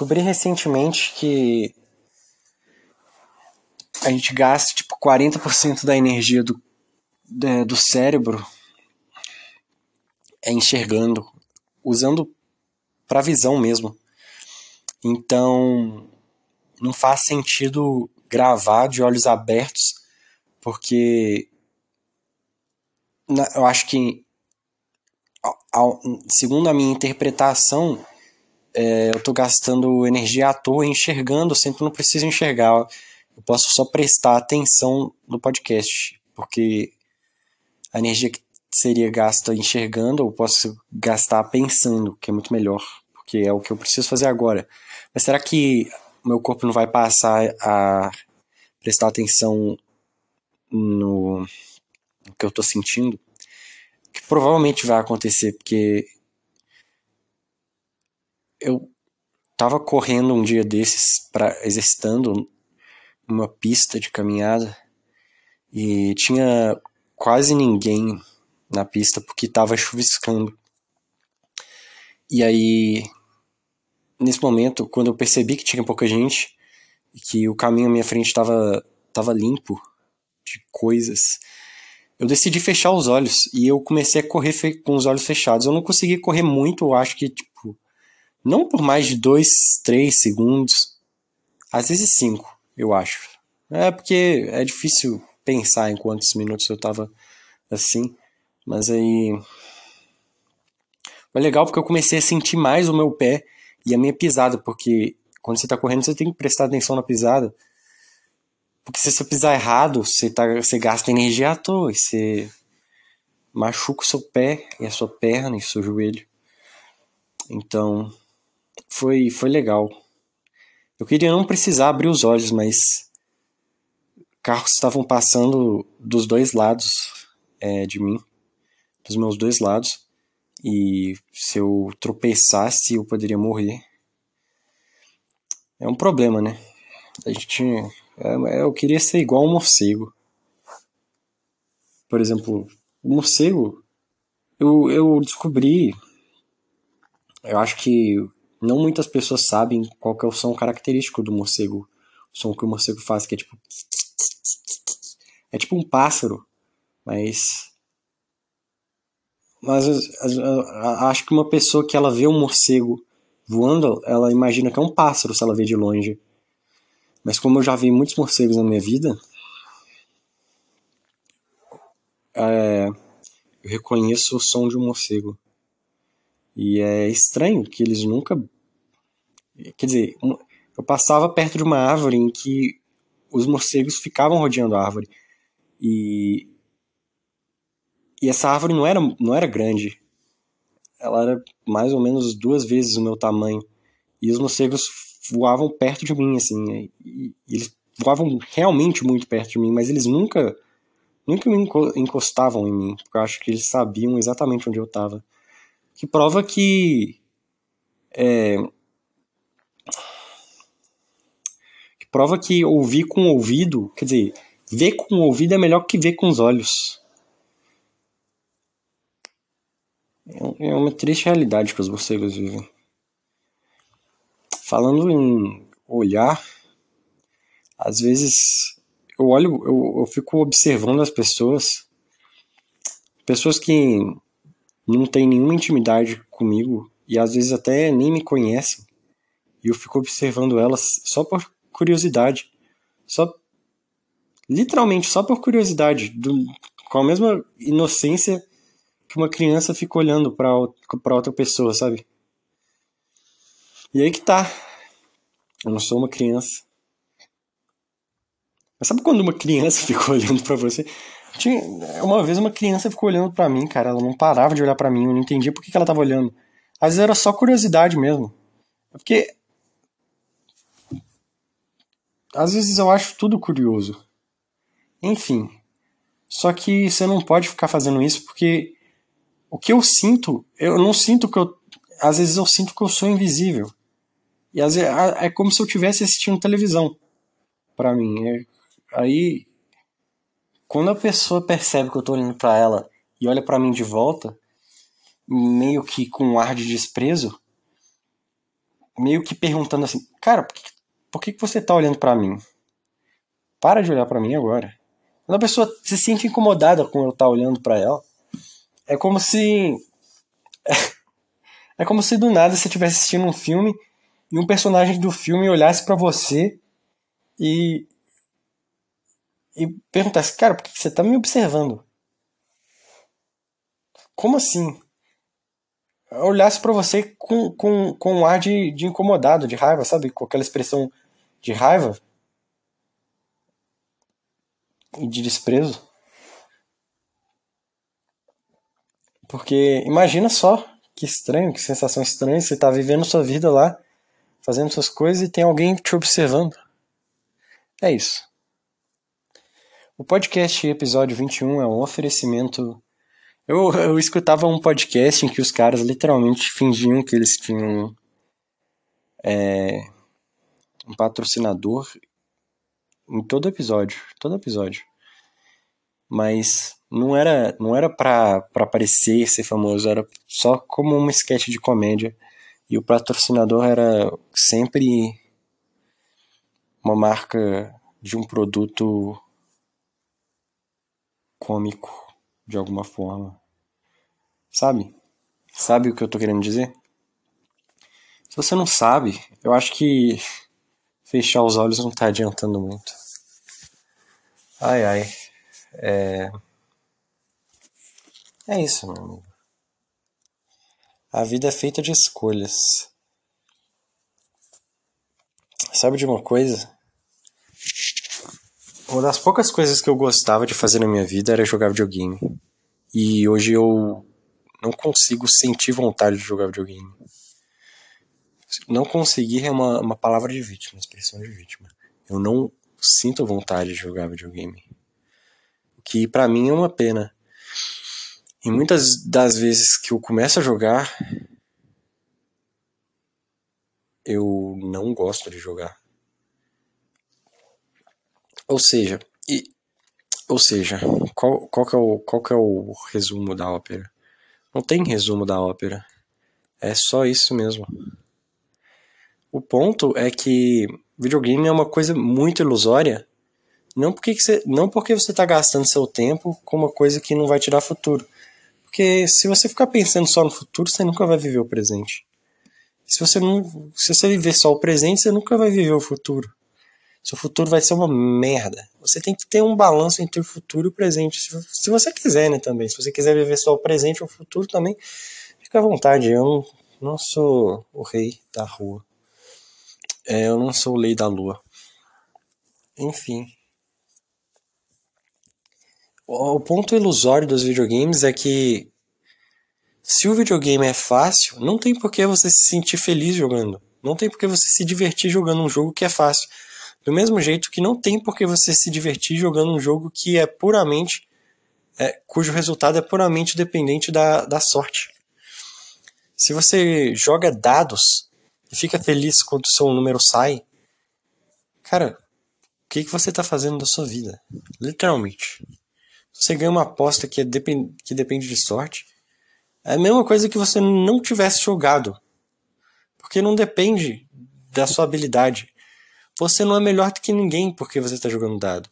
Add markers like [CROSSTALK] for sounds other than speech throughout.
descobri recentemente que a gente gasta tipo 40% da energia do, do cérebro é enxergando, usando para visão mesmo. Então, não faz sentido gravar de olhos abertos, porque eu acho que, segundo a minha interpretação, é, eu estou gastando energia à toa enxergando, que não preciso enxergar. Eu posso só prestar atenção no podcast, porque a energia que seria gasta enxergando, eu posso gastar pensando, que é muito melhor, porque é o que eu preciso fazer agora. Mas será que meu corpo não vai passar a prestar atenção no, no que eu estou sentindo? Que provavelmente vai acontecer, porque eu tava correndo um dia desses para exercitando uma pista de caminhada e tinha quase ninguém na pista porque tava chuviscando. E aí nesse momento, quando eu percebi que tinha pouca gente e que o caminho à minha frente estava tava limpo de coisas, eu decidi fechar os olhos e eu comecei a correr com os olhos fechados. Eu não consegui correr muito, eu acho que tipo não por mais de dois, três segundos, às vezes cinco, eu acho. É porque é difícil pensar em quantos minutos eu tava assim, mas aí foi legal porque eu comecei a sentir mais o meu pé e a minha pisada, porque quando você tá correndo você tem que prestar atenção na pisada. Porque se você pisar errado, você, tá, você gasta energia à toa, você machuca o seu pé e a sua perna e o seu joelho. Então, foi, foi legal. Eu queria não precisar abrir os olhos, mas carros estavam passando dos dois lados é, de mim, dos meus dois lados, e se eu tropeçasse eu poderia morrer. É um problema, né? A gente, é, eu queria ser igual um morcego. Por exemplo, o morcego, eu, eu descobri, eu acho que não muitas pessoas sabem qual que é o som característico do morcego. O som que o morcego faz, que é tipo. É tipo um pássaro, mas. Mas acho que uma pessoa que ela vê um morcego voando, ela imagina que é um pássaro se ela vê de longe. Mas como eu já vi muitos morcegos na minha vida, é, eu reconheço o som de um morcego. E é estranho que eles nunca. Quer dizer, eu passava perto de uma árvore em que os morcegos ficavam rodeando a árvore. E. E essa árvore não era, não era grande. Ela era mais ou menos duas vezes o meu tamanho. E os morcegos voavam perto de mim, assim. E, e eles voavam realmente muito perto de mim, mas eles nunca nunca me encostavam em mim, porque eu acho que eles sabiam exatamente onde eu estava que prova que é, que prova que ouvir com o ouvido, quer dizer, ver com o ouvido é melhor que ver com os olhos. É, é uma triste realidade que os morcegos vivem. Falando em olhar, às vezes eu olho, eu, eu fico observando as pessoas, pessoas que não tem nenhuma intimidade comigo e às vezes até nem me conhecem. E eu fico observando elas só por curiosidade. Só literalmente só por curiosidade, do, com a mesma inocência que uma criança fica olhando para outra pessoa, sabe? E aí que tá. Eu não sou uma criança. Mas sabe quando uma criança [LAUGHS] fica olhando para você? Tinha, uma vez uma criança ficou olhando para mim, cara. Ela não parava de olhar para mim. Eu não entendia por que, que ela tava olhando. Às vezes era só curiosidade mesmo. Porque. Às vezes eu acho tudo curioso. Enfim. Só que você não pode ficar fazendo isso porque. O que eu sinto. Eu não sinto que eu. Às vezes eu sinto que eu sou invisível. E às vezes é como se eu estivesse assistindo televisão. para mim. É, aí quando a pessoa percebe que eu tô olhando para ela e olha para mim de volta, meio que com um ar de desprezo, meio que perguntando assim, cara, por que, por que você tá olhando para mim? Para de olhar para mim agora. Quando a pessoa se sente incomodada com eu estar tá olhando para ela, é como se [LAUGHS] é como se do nada você estivesse assistindo um filme e um personagem do filme olhasse para você e e perguntasse, cara, por que você tá me observando? Como assim? olhasse para você com, com, com um ar de, de incomodado, de raiva, sabe? Com aquela expressão de raiva e de desprezo. Porque imagina só que estranho, que sensação estranha, você tá vivendo sua vida lá, fazendo suas coisas e tem alguém te observando. É isso. O podcast episódio 21 é um oferecimento eu, eu escutava um podcast em que os caras literalmente fingiam que eles tinham é, um patrocinador em todo episódio, todo episódio. Mas não era, não era pra, pra aparecer, ser famoso, era só como uma sketch de comédia. E o patrocinador era sempre uma marca de um produto cômico, de alguma forma. Sabe? Sabe o que eu tô querendo dizer? Se você não sabe, eu acho que fechar os olhos não tá adiantando muito. Ai ai. É. É isso, meu amigo. A vida é feita de escolhas. Sabe de uma coisa? Uma das poucas coisas que eu gostava de fazer na minha vida era jogar videogame. E hoje eu não consigo sentir vontade de jogar videogame. Não conseguir é uma, uma palavra de vítima, expressão de vítima. Eu não sinto vontade de jogar videogame. O que para mim é uma pena. E muitas das vezes que eu começo a jogar, eu não gosto de jogar. Ou seja, e, ou seja, qual, qual, que é o, qual que é o resumo da ópera? Não tem resumo da ópera. É só isso mesmo. O ponto é que videogame é uma coisa muito ilusória. Não porque, você, não porque você está gastando seu tempo com uma coisa que não vai te dar futuro. Porque se você ficar pensando só no futuro, você nunca vai viver o presente. Se você não, se você viver só o presente, você nunca vai viver o futuro. Seu futuro vai ser uma merda. Você tem que ter um balanço entre o futuro e o presente. Se, você quiser, né, também. Se você quiser viver só o presente ou o futuro também, fica à vontade. Eu não, não sou o rei da rua. É, eu não sou o lei da lua. Enfim. O, ponto ilusório dos videogames é que se o videogame é fácil, não tem por que você se sentir feliz jogando. Não tem por que você se divertir jogando um jogo que é fácil. Do mesmo jeito que não tem por que você se divertir jogando um jogo que é puramente. É, cujo resultado é puramente dependente da, da sorte. Se você joga dados e fica feliz quando o seu número sai, cara, o que, que você está fazendo da sua vida? Literalmente. Você ganha uma aposta que, é depend, que depende de sorte. É a mesma coisa que você não tivesse jogado. Porque não depende da sua habilidade você não é melhor do que ninguém porque você está jogando dado.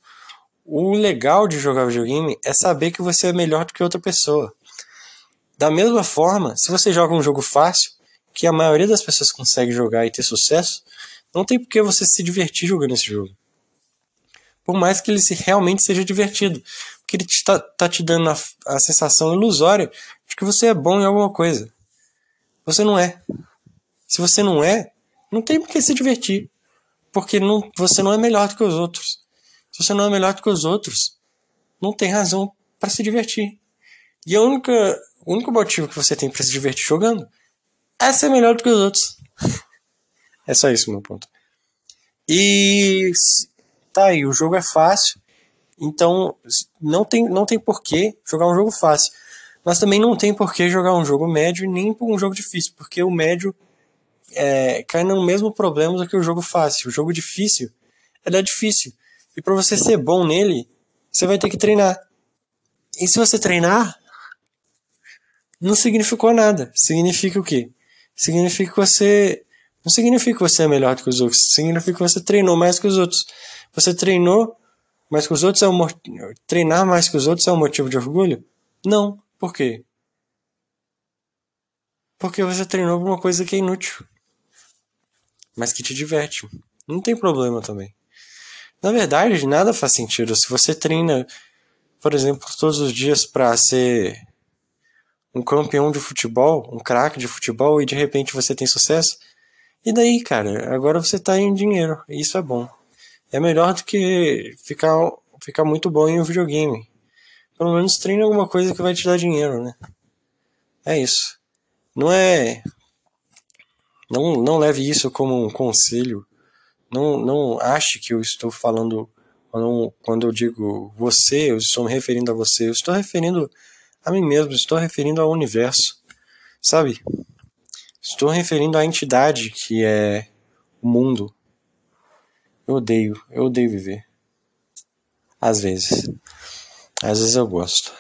O legal de jogar videogame é saber que você é melhor do que outra pessoa. Da mesma forma, se você joga um jogo fácil, que a maioria das pessoas consegue jogar e ter sucesso, não tem por que você se divertir jogando esse jogo. Por mais que ele realmente seja divertido. Porque ele está tá te dando a, a sensação ilusória de que você é bom em alguma coisa. Você não é. Se você não é, não tem por que se divertir porque não, você não é melhor do que os outros. Se você não é melhor do que os outros, não tem razão para se divertir. E a única, o único motivo que você tem para se divertir jogando é ser melhor do que os outros. [LAUGHS] é só isso meu ponto. E tá aí, o jogo é fácil, então não tem, não tem porquê jogar um jogo fácil. Mas também não tem porquê jogar um jogo médio nem um jogo difícil, porque o médio é, cai no mesmo problema do que o jogo fácil. O jogo difícil, ele é difícil. E para você ser bom nele, você vai ter que treinar. E se você treinar, não significou nada. Significa o quê? Significa que você Não significa que você é melhor do que os outros, significa que você treinou mais que os outros. Você treinou mais que os outros é um treinar mais que os outros é um motivo de orgulho? Não. Por quê? Porque você treinou por uma coisa que é inútil, mas que te diverte. Não tem problema também. Na verdade, nada faz sentido. Se você treina, por exemplo, todos os dias para ser um campeão de futebol, um craque de futebol, e de repente você tem sucesso, e daí, cara? Agora você tá em dinheiro. Isso é bom. É melhor do que ficar, ficar muito bom em um videogame. Pelo menos treine alguma coisa que vai te dar dinheiro, né? É isso. Não é. Não, não leve isso como um conselho. Não, não ache que eu estou falando. Quando, eu digo você, eu estou me referindo a você. Eu estou referindo a mim mesmo. Estou referindo ao universo. Sabe? Estou referindo à entidade que é o mundo. Eu odeio, eu odeio viver. Às vezes. Às vezes eu gosto.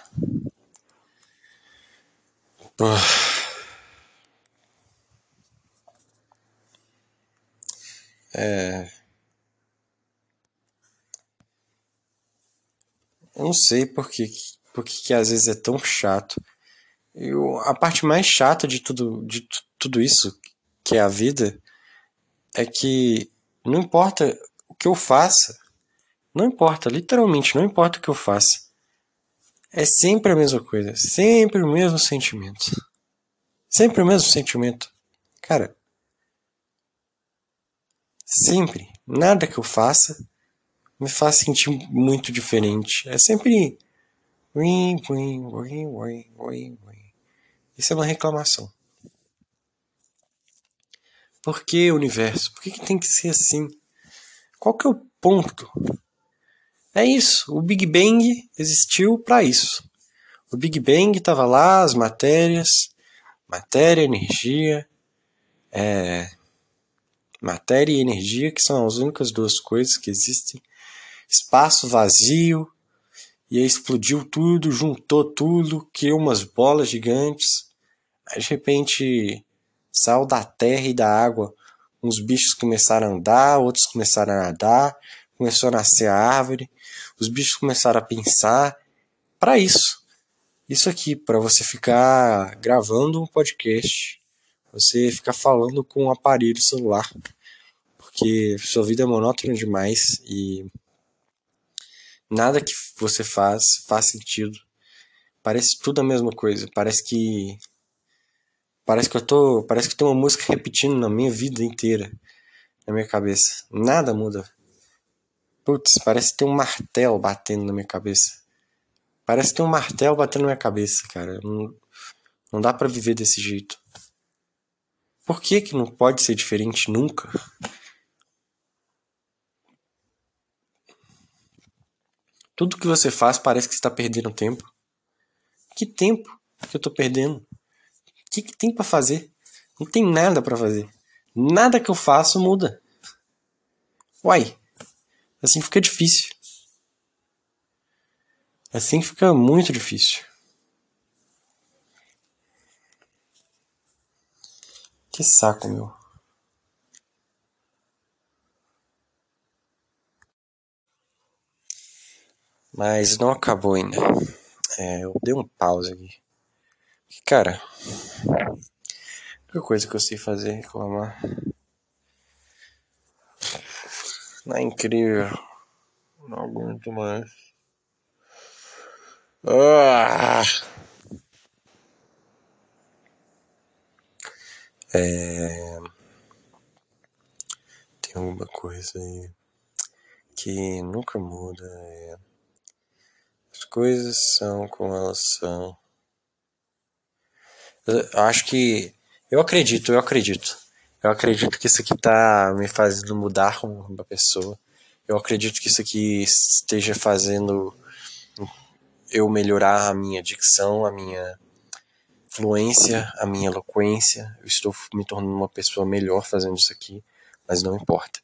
É. Eu não sei por que, por que, que às vezes é tão chato. Eu, a parte mais chata de tudo, de tudo isso, que é a vida, é que não importa o que eu faça, não importa, literalmente, não importa o que eu faça, é sempre a mesma coisa, sempre o mesmo sentimento. Sempre o mesmo sentimento. Cara, sempre, nada que eu faça me faz sentir muito diferente. É sempre. Isso é uma reclamação. Por que universo? Por que, que tem que ser assim? Qual que é o ponto? É isso. O Big Bang existiu para isso. O Big Bang estava lá, as matérias, matéria, energia, é, matéria e energia, que são as únicas duas coisas que existem. Espaço vazio, e aí explodiu tudo, juntou tudo, criou umas bolas gigantes. Aí de repente saiu da terra e da água. Uns bichos começaram a andar, outros começaram a nadar, começou a nascer a árvore. Os bichos começaram a pensar para isso. Isso aqui, para você ficar gravando um podcast, você ficar falando com um aparelho celular, porque sua vida é monótona demais e nada que você faz faz sentido. Parece tudo a mesma coisa. Parece que parece que eu tô, parece que tem uma música repetindo na minha vida inteira, na minha cabeça. Nada muda. Putz, parece ter um martelo batendo na minha cabeça. Parece ter um martelo batendo na minha cabeça, cara. Não, não dá para viver desse jeito. Por que que não pode ser diferente nunca? Tudo que você faz parece que está perdendo tempo. Que tempo que eu estou perdendo? O que, que tem para fazer? Não tem nada para fazer. Nada que eu faço muda. Uai, assim fica difícil. Assim fica muito difícil. Que saco, meu. Mas não acabou ainda. É, eu dei um pause aqui. Cara, a coisa que eu sei fazer é reclamar. Não é incrível. Não aguento mais. Ah! É... Tem alguma coisa aí que nunca muda. É... As coisas são como elas são. Eu acho que. Eu acredito, eu acredito. Eu acredito que isso aqui tá me fazendo mudar como uma pessoa. Eu acredito que isso aqui esteja fazendo eu melhorar a minha dicção, a minha fluência, a minha eloquência. Eu estou me tornando uma pessoa melhor fazendo isso aqui, mas não importa.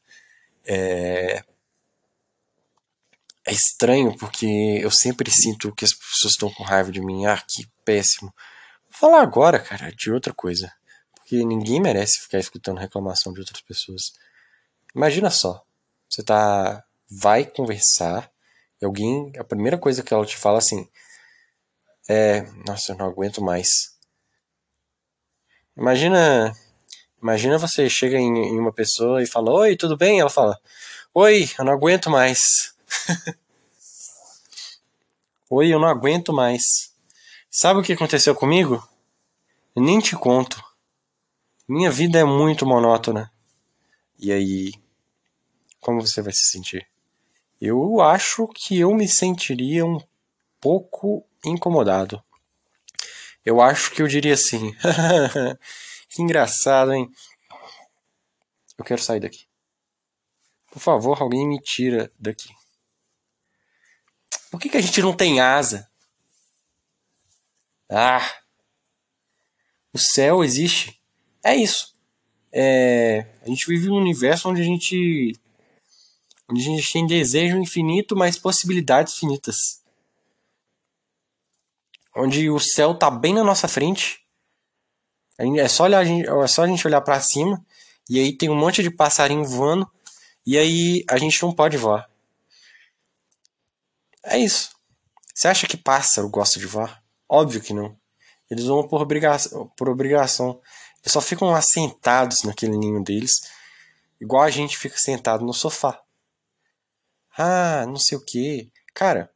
É, é estranho porque eu sempre sinto que as pessoas estão com raiva de mim. Ah, que péssimo. Vou falar agora, cara, de outra coisa. porque ninguém merece ficar escutando reclamação de outras pessoas. Imagina só, você tá vai conversar e alguém, a primeira coisa que ela te fala assim é, nossa, eu não aguento mais. Imagina, imagina você chega em, em uma pessoa e fala: "Oi, tudo bem?" Ela fala: "Oi, eu não aguento mais." [LAUGHS] Oi, eu não aguento mais. Sabe o que aconteceu comigo? Eu nem te conto. Minha vida é muito monótona. E aí, como você vai se sentir? Eu acho que eu me sentiria um pouco incomodado. Eu acho que eu diria assim: [LAUGHS] que engraçado, hein? Eu quero sair daqui. Por favor, alguém me tira daqui. Por que, que a gente não tem asa? Ah! O céu existe. É isso. É, a gente vive num universo onde a gente onde a gente tem desejo infinito, mas possibilidades finitas. Onde o céu tá bem na nossa frente. É só, olhar, é só a gente olhar para cima e aí tem um monte de passarinho voando e aí a gente não pode voar. É isso. Você acha que pássaro gosta de voar? Óbvio que não. Eles vão por obrigação, por obrigação. Eles só ficam assentados naquele ninho deles, igual a gente fica sentado no sofá. Ah, não sei o que. Cara,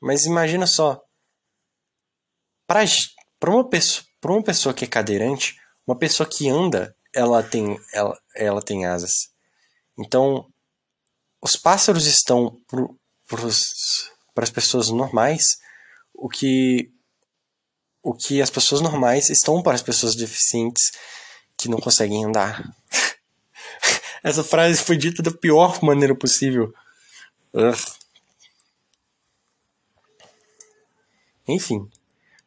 mas imagina só. Para uma, pessoa, uma pessoa que é cadeirante, uma pessoa que anda, ela tem, ela, ela tem asas. Então, os pássaros estão para as pessoas normais o que o que as pessoas normais estão para as pessoas deficientes que não conseguem andar. [LAUGHS] Essa frase foi dita da pior maneira possível. Enfim,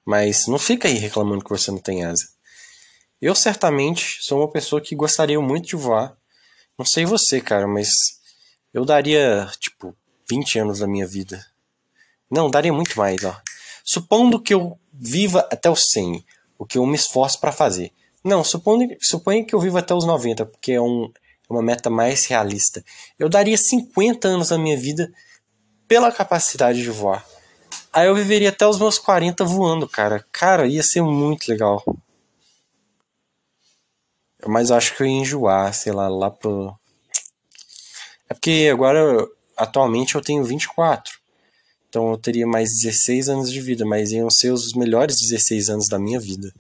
mas não fica aí reclamando que você não tem asa. Eu certamente sou uma pessoa que gostaria muito de voar. Não sei você, cara, mas eu daria, tipo, 20 anos da minha vida. Não, daria muito mais, ó. Supondo que eu viva até os 100, o que eu me esforço para fazer. Não, supondo, suponha que eu viva até os 90, porque é, um, é uma meta mais realista. Eu daria 50 anos da minha vida pela capacidade de voar. Aí eu viveria até os meus 40 voando, cara. Cara, ia ser muito legal. Mas acho que eu ia enjoar, sei lá, lá pro. É porque agora, atualmente, eu tenho 24. Então eu teria mais 16 anos de vida, mas iam ser os melhores 16 anos da minha vida.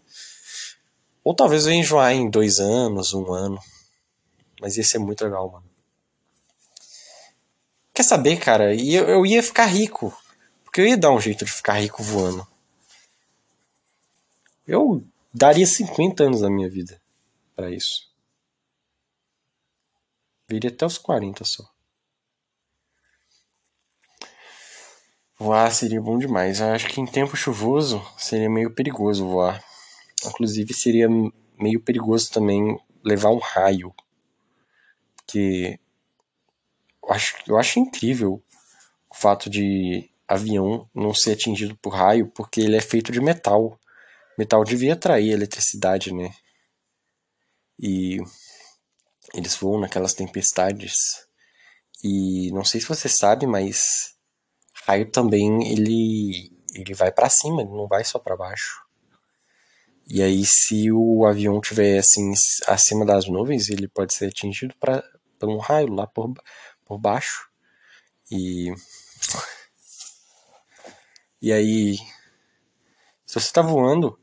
Ou talvez eu ia enjoar em dois anos, um ano. Mas ia ser muito legal, mano. Quer saber, cara? Eu ia ficar rico. Porque eu ia dar um jeito de ficar rico voando. Eu daria 50 anos da minha vida para isso. Viria até os 40 só. Voar seria bom demais. Eu acho que em tempo chuvoso seria meio perigoso voar. Inclusive seria meio perigoso também levar um raio. Porque eu acho, eu acho incrível o fato de avião não ser atingido por raio, porque ele é feito de metal. Metal devia atrair eletricidade, né? E eles voam naquelas tempestades. E não sei se você sabe, mas raio também ele ele vai para cima, ele não vai só para baixo. E aí se o avião tiver assim acima das nuvens, ele pode ser atingido para por um raio lá por, por baixo. E e aí se você está voando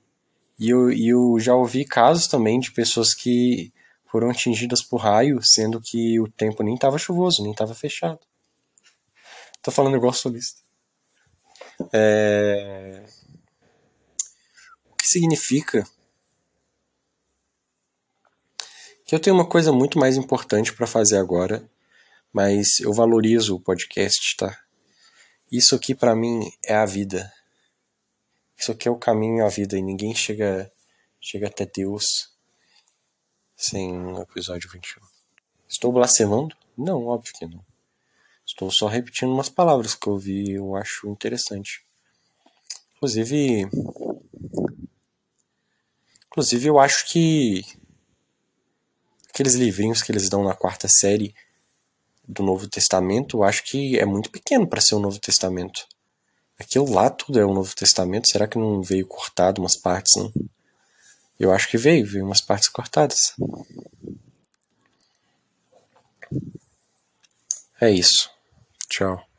e eu, eu já ouvi casos também de pessoas que foram atingidas por raio, sendo que o tempo nem estava chuvoso, nem estava fechado. Tô falando igual solista. É... O que significa que eu tenho uma coisa muito mais importante para fazer agora, mas eu valorizo o podcast, tá? Isso aqui para mim é a vida. Isso aqui é o caminho à vida e ninguém chega chega até Deus sem o episódio 21. Estou blasfemando? Não, óbvio que não. Estou só repetindo umas palavras que eu vi e eu acho interessante. Inclusive. Inclusive, eu acho que aqueles livrinhos que eles dão na quarta série do Novo Testamento, eu acho que é muito pequeno para ser o Novo Testamento. Aquilo lá tudo é o Novo Testamento, será que não veio cortado umas partes, não? Eu acho que veio, veio umas partes cortadas. É isso. Tchau.